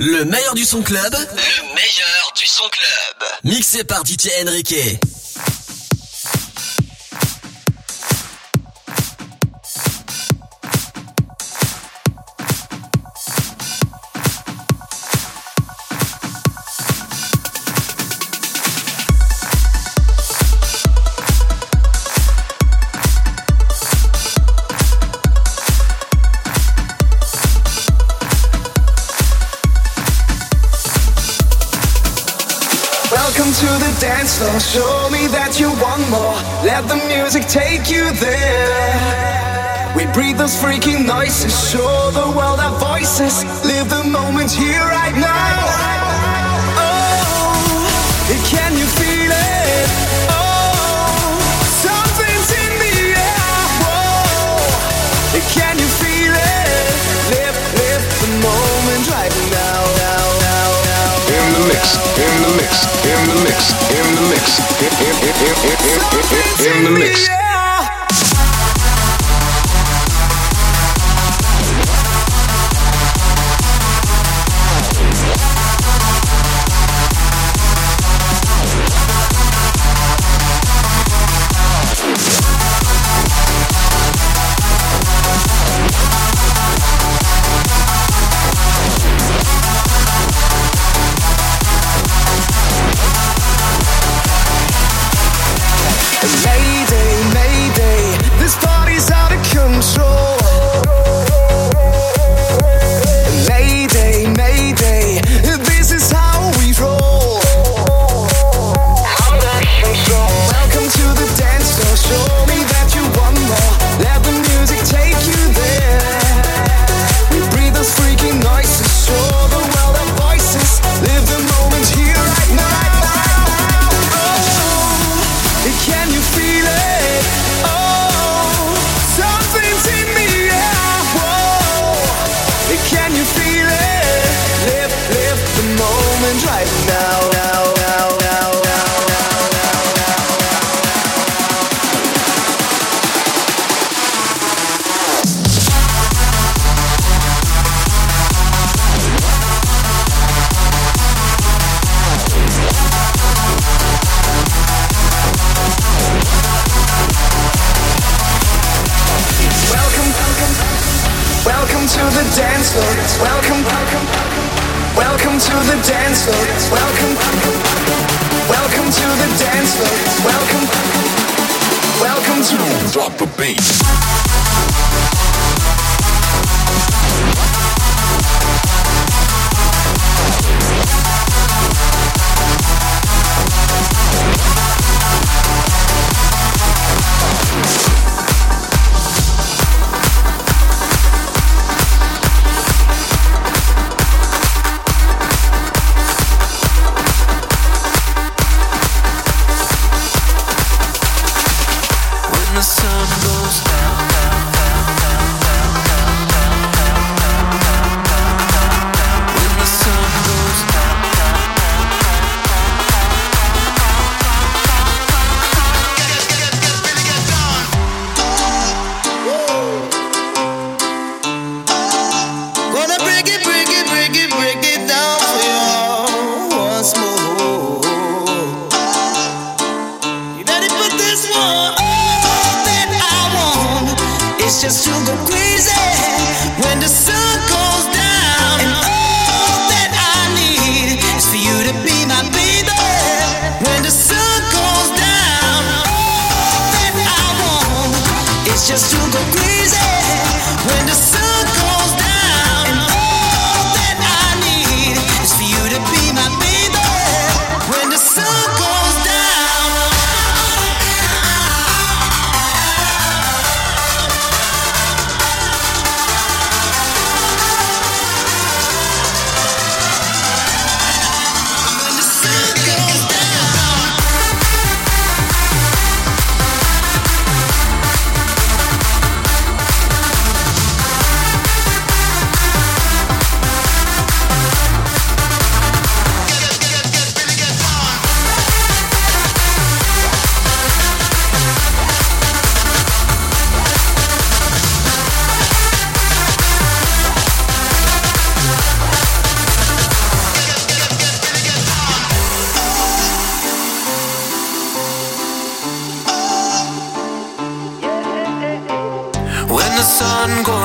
Le meilleur du son club. Le meilleur du son club. Mixé par DJ Enrique. Music take you there. We breathe those freaking noises. Show the world our voices. Live the moment here right now. Oh, can you feel it? Oh, something's in the air. Whoa, can you feel it? Live, live the moment right now. In the mix, in the mix, in the mix, in the mix,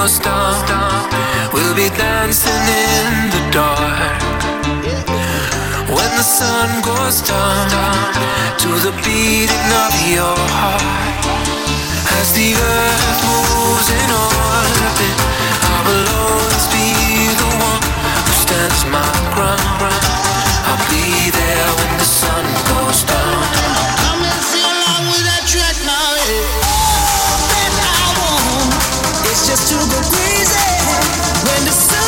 goes down, we'll be dancing in the dark. When the sun goes down, to the beating of your heart. As the earth moves in orbit, I will always be the one who stands my ground. I'll be there when the sun goes down. Just to go crazy when the sun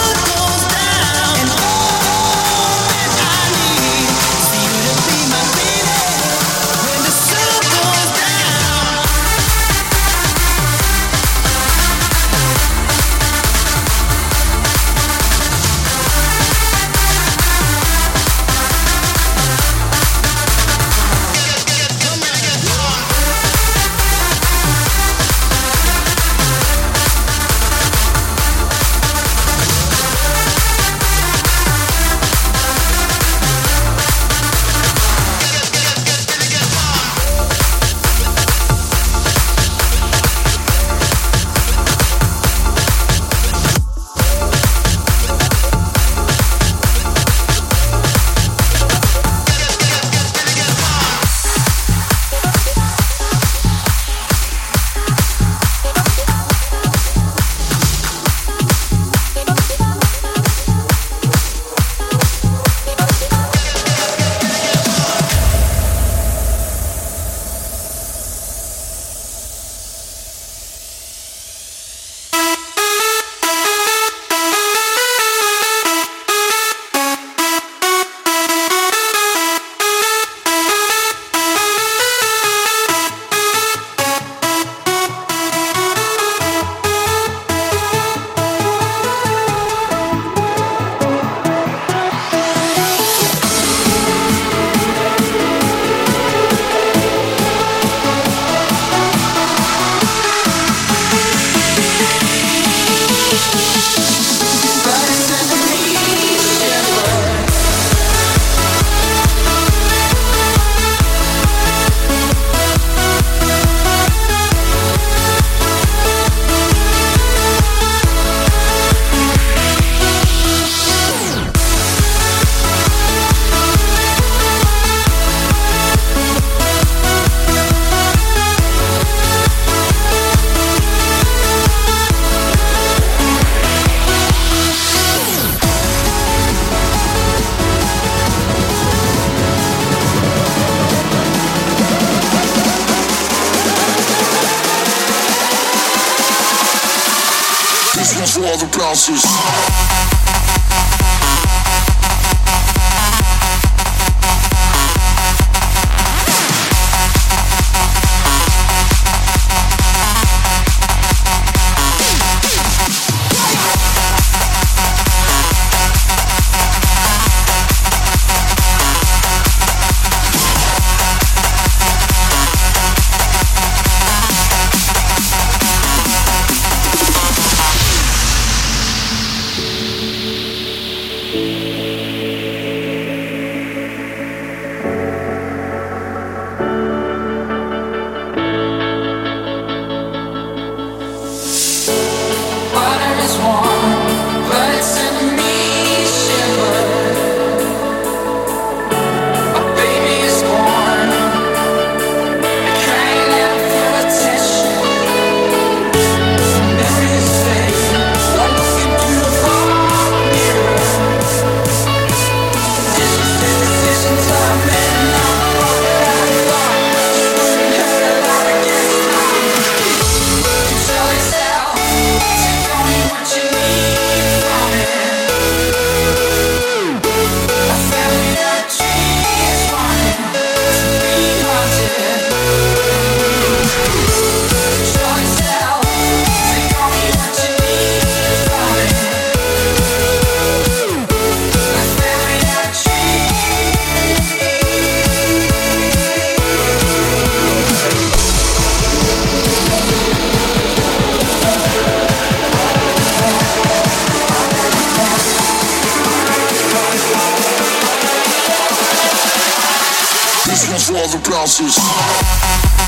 This one's for all the bouncers.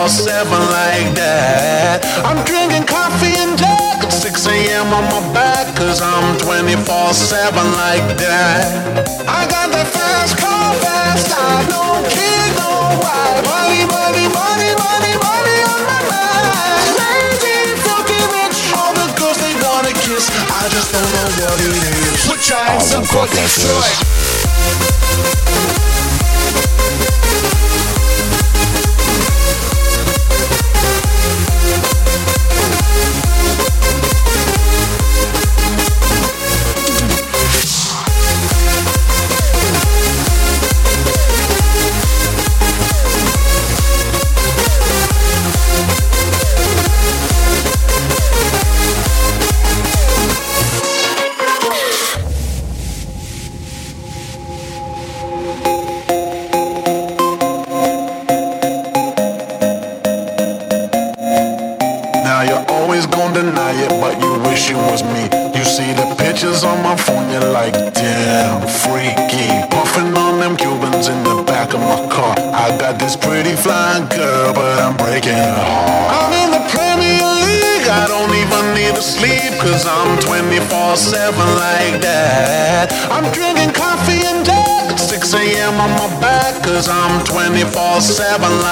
24-7 like that. I'm drinking coffee and Jack at 6 a.m. on my back, cause I'm 24-7 like that. I got the fast car, fast I no kid, no wife. Money, money, money, money, money on my mind. Crazy, fucking rich, all the girls they wanna kiss. I just don't know what it is. Your hands up for Detroit.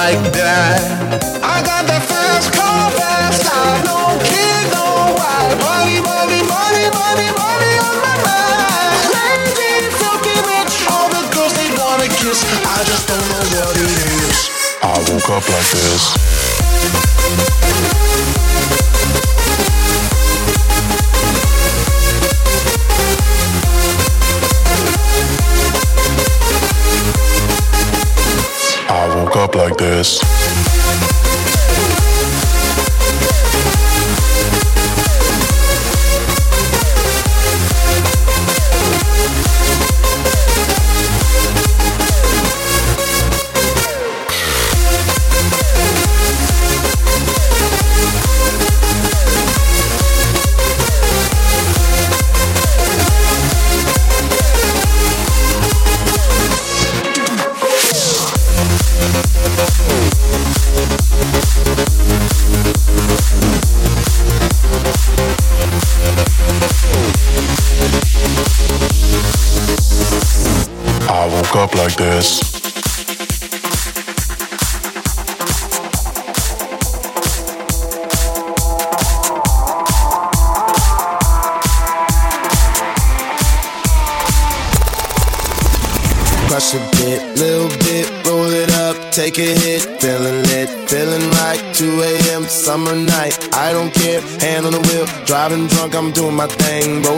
Like that. I got that fast car, fast car, no kid, no wife. Money, money, money, money, money on my mind. Crazy, filthy rich, all the girls they wanna kiss. I just don't know what it is. I woke up like this. Woke up like this. Up like this. Crush a bit, little bit, roll it up, take a hit, feeling lit, feeling right. 2 a.m. summer night, I don't care, hand on the wheel, driving drunk, I'm doing my thing, mid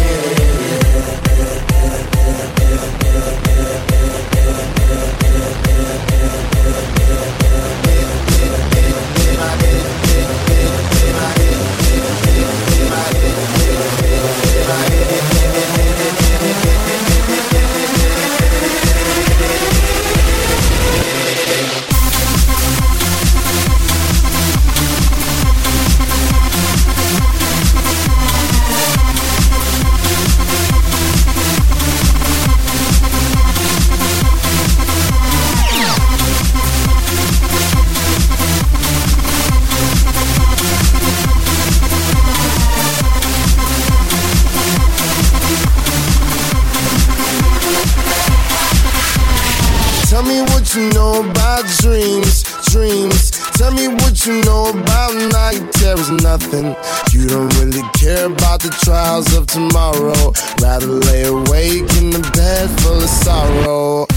nothing. You don't really care about the trials of tomorrow. Rather lay awake in the bed full of sorrow.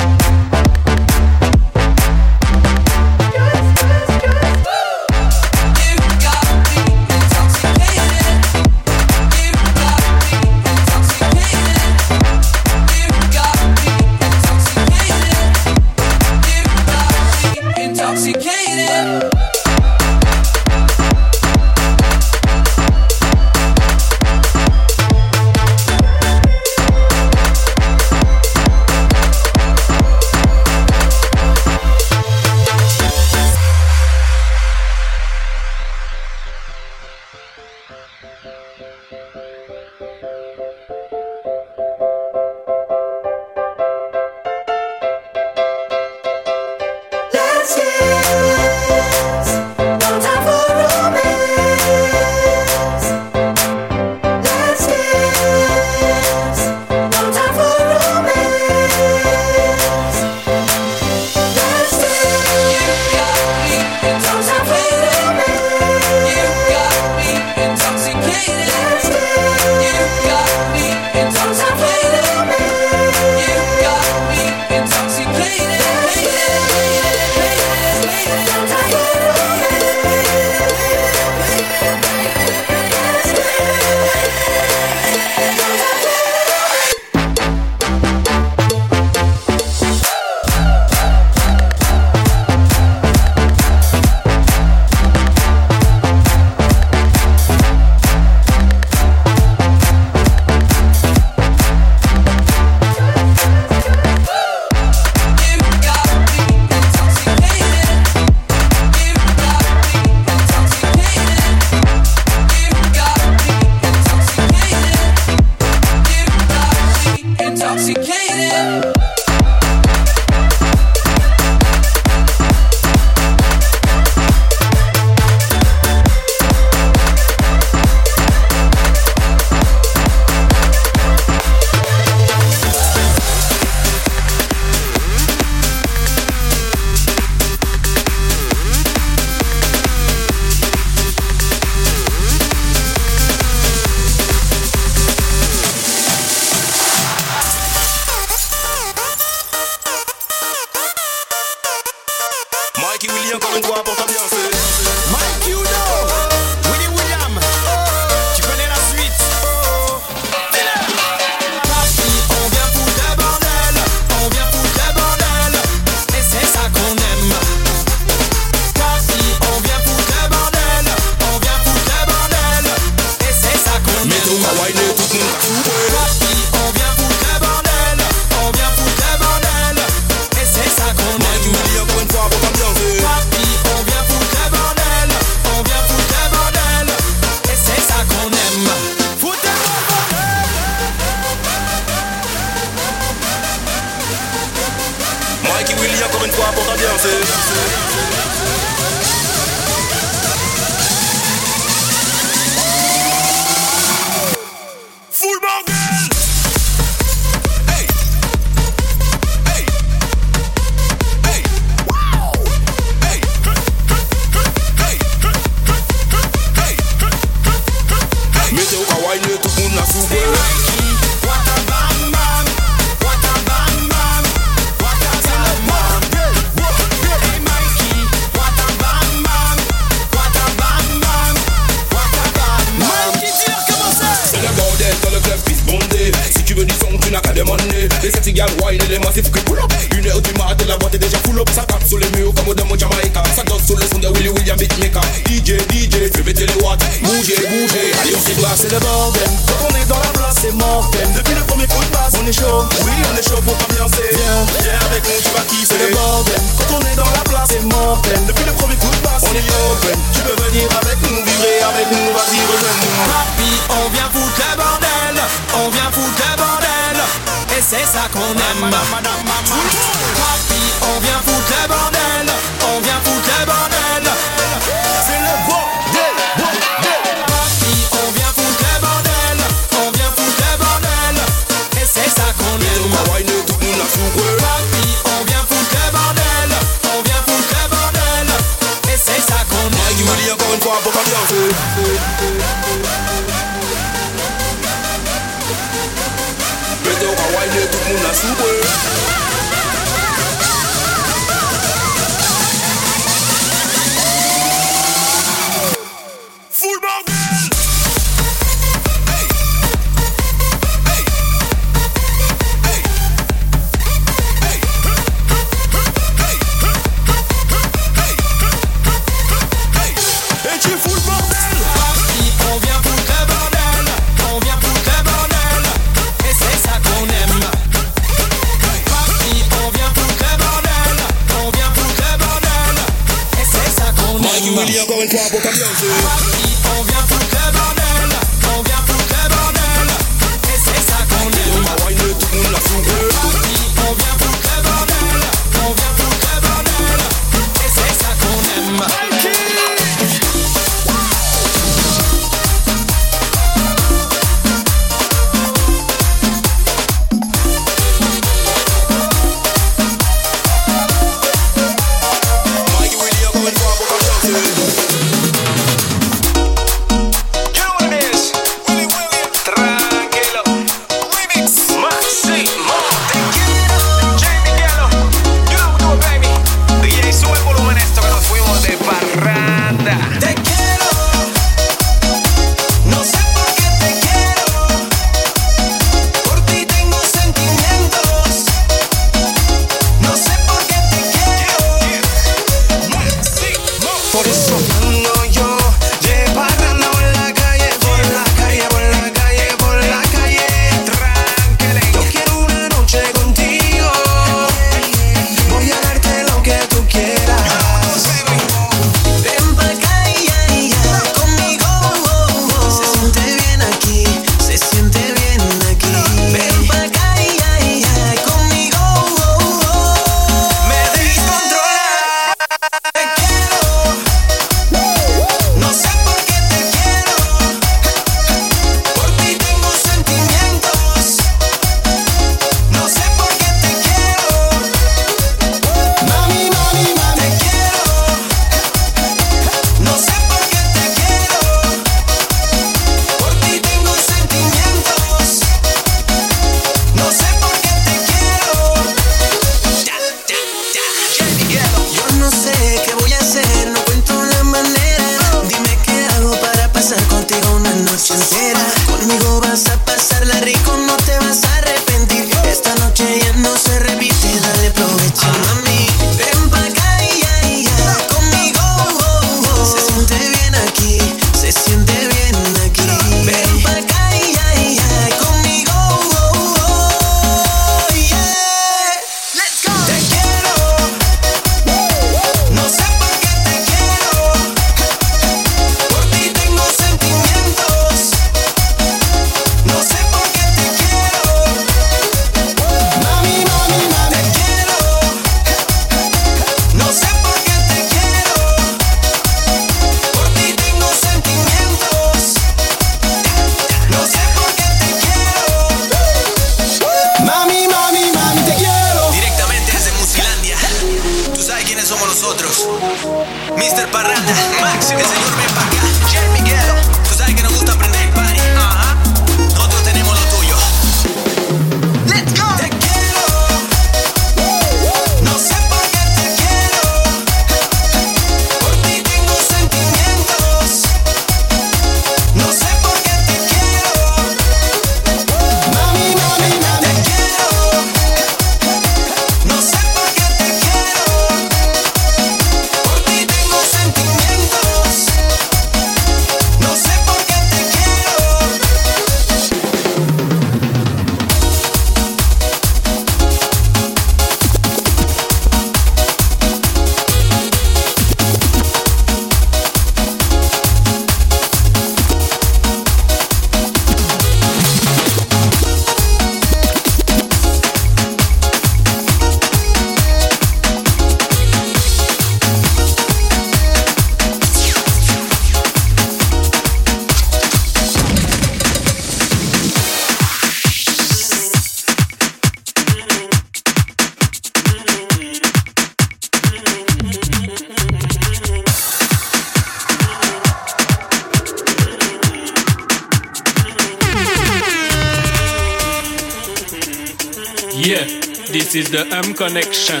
de Hum Connection.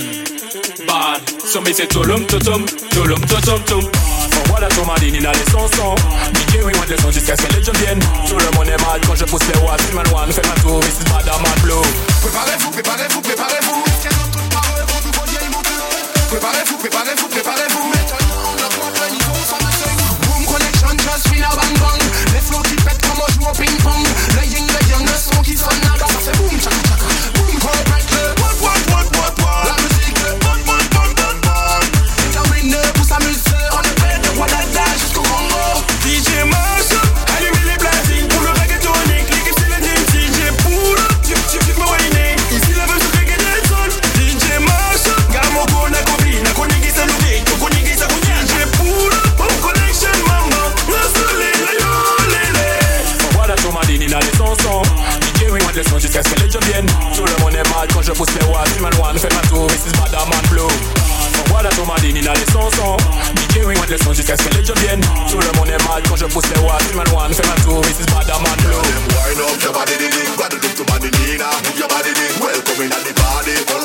Bad, sur mes c'est tolum totum, tolum totum tum. J'envoie la tourmaline, il a les sons Mickey, oui, moi de leçon jusqu'à ce que les jeunes viennent. Tout le monde est mal quand je pousse les watts, c'est ma loi, me fait ma tour, ici madame à blue. Préparez-vous, préparez-vous, préparez-vous. Préparez-vous, préparez-vous, préparez-vous. Maintenant, notre montagne, on s'en Boom connection, just feel a bang bang. Les flots qui pètent comme on joue au ping-pong. Le yin, le yang, le son qui sonne chanson DJ Rewind, le son jusqu'à ce que les jeux viennent Tout le monde est mal quand je pousse les watts Man one, fais ma tour, this is bad, I'm on blue up your body, did it, what to do to body, Nina. Move your body, did welcome in at the party.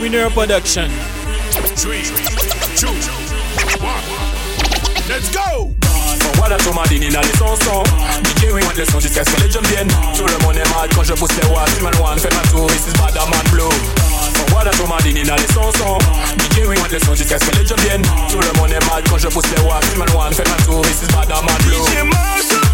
Winner Production. Three, two, one. Let's go! Voilà ton madine il a les sons DJ Wing les sons jusqu'à ce que les jeunes viennent. Tout le monde est mal quand je pousse les watts. Human One fait ma tour, ici c'est Badaman Blue. Voilà ton madine il a les sons DJ Wing les sons jusqu'à ce que les jeunes viennent. Tout le monde est mal quand je pousse les watts. Human One fait ma tour, ici c'est Badaman Blue. DJ Marshall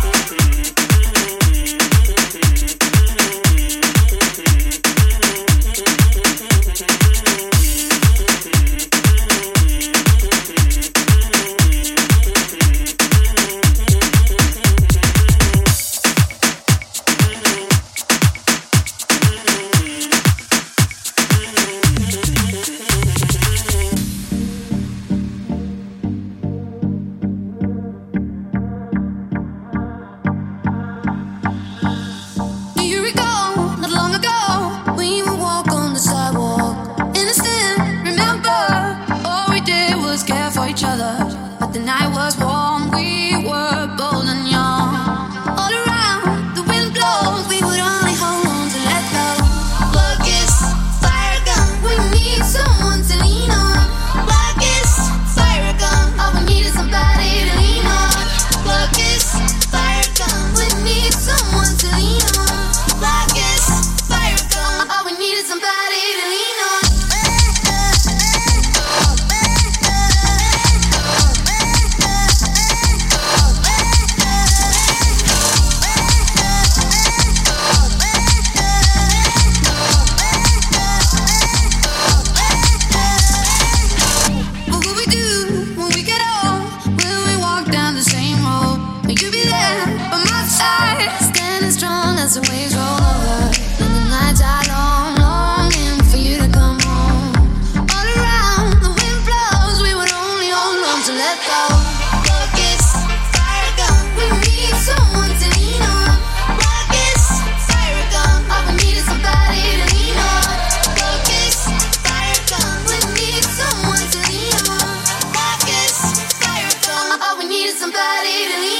anybody to leave.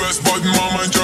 Arrest, but my mind